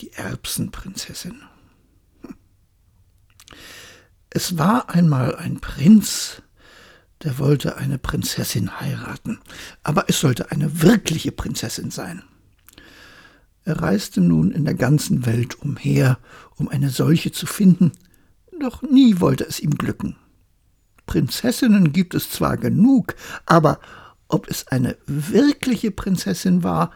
die Erbsenprinzessin. Es war einmal ein Prinz, der wollte eine Prinzessin heiraten, aber es sollte eine wirkliche Prinzessin sein. Er reiste nun in der ganzen Welt umher, um eine solche zu finden, doch nie wollte es ihm glücken. Prinzessinnen gibt es zwar genug, aber ob es eine wirkliche Prinzessin war,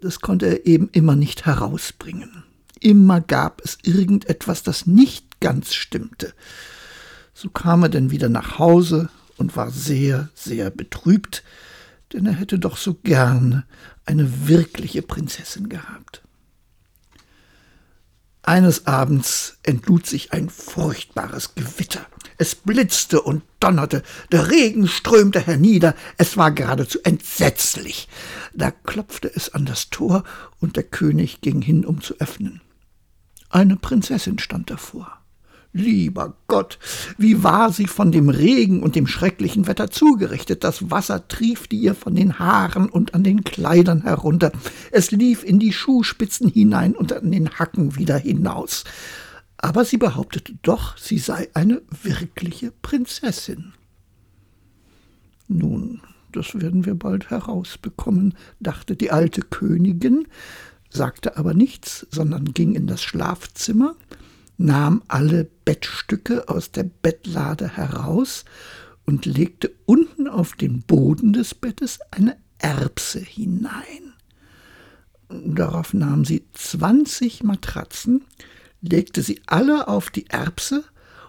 das konnte er eben immer nicht herausbringen. Immer gab es irgendetwas, das nicht ganz stimmte. So kam er denn wieder nach Hause und war sehr, sehr betrübt, denn er hätte doch so gern eine wirkliche Prinzessin gehabt. Eines Abends entlud sich ein furchtbares Gewitter. Es blitzte und donnerte, der Regen strömte hernieder, es war geradezu entsetzlich. Da klopfte es an das Tor, und der König ging hin, um zu öffnen. Eine Prinzessin stand davor. Lieber Gott, wie war sie von dem Regen und dem schrecklichen Wetter zugerichtet. Das Wasser triefte ihr von den Haaren und an den Kleidern herunter. Es lief in die Schuhspitzen hinein und an den Hacken wieder hinaus. Aber sie behauptete doch, sie sei eine wirkliche Prinzessin. Nun, das werden wir bald herausbekommen, dachte die alte Königin, sagte aber nichts, sondern ging in das Schlafzimmer, nahm alle Bettstücke aus der Bettlade heraus und legte unten auf den Boden des Bettes eine Erbse hinein. Darauf nahm sie zwanzig Matratzen, legte sie alle auf die Erbse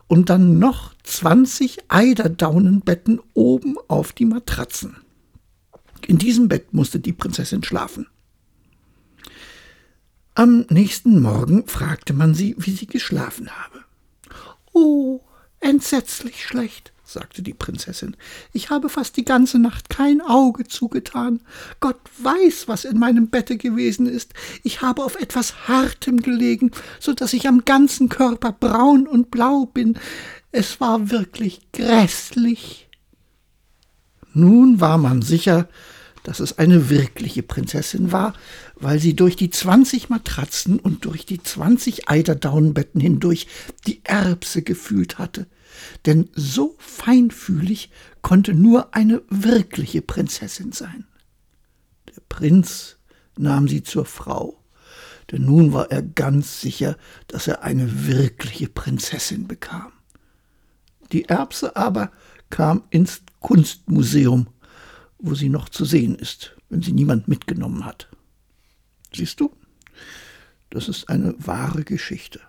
und dann noch zwanzig Eiderdaunenbetten oben auf die Matratzen. In diesem Bett musste die Prinzessin schlafen. Am nächsten Morgen fragte man sie, wie sie geschlafen habe. Oh, entsetzlich schlecht, sagte die Prinzessin. Ich habe fast die ganze Nacht kein Auge zugetan. Gott weiß, was in meinem Bette gewesen ist. Ich habe auf etwas Hartem gelegen, so dass ich am ganzen Körper braun und blau bin. Es war wirklich gräßlich. Nun war man sicher, dass es eine wirkliche Prinzessin war, weil sie durch die zwanzig Matratzen und durch die zwanzig Eiderdaunenbetten hindurch die Erbse gefühlt hatte. Denn so feinfühlig konnte nur eine wirkliche Prinzessin sein. Der Prinz nahm sie zur Frau, denn nun war er ganz sicher, dass er eine wirkliche Prinzessin bekam. Die Erbse aber kam ins Kunstmuseum wo sie noch zu sehen ist, wenn sie niemand mitgenommen hat. Siehst du? Das ist eine wahre Geschichte.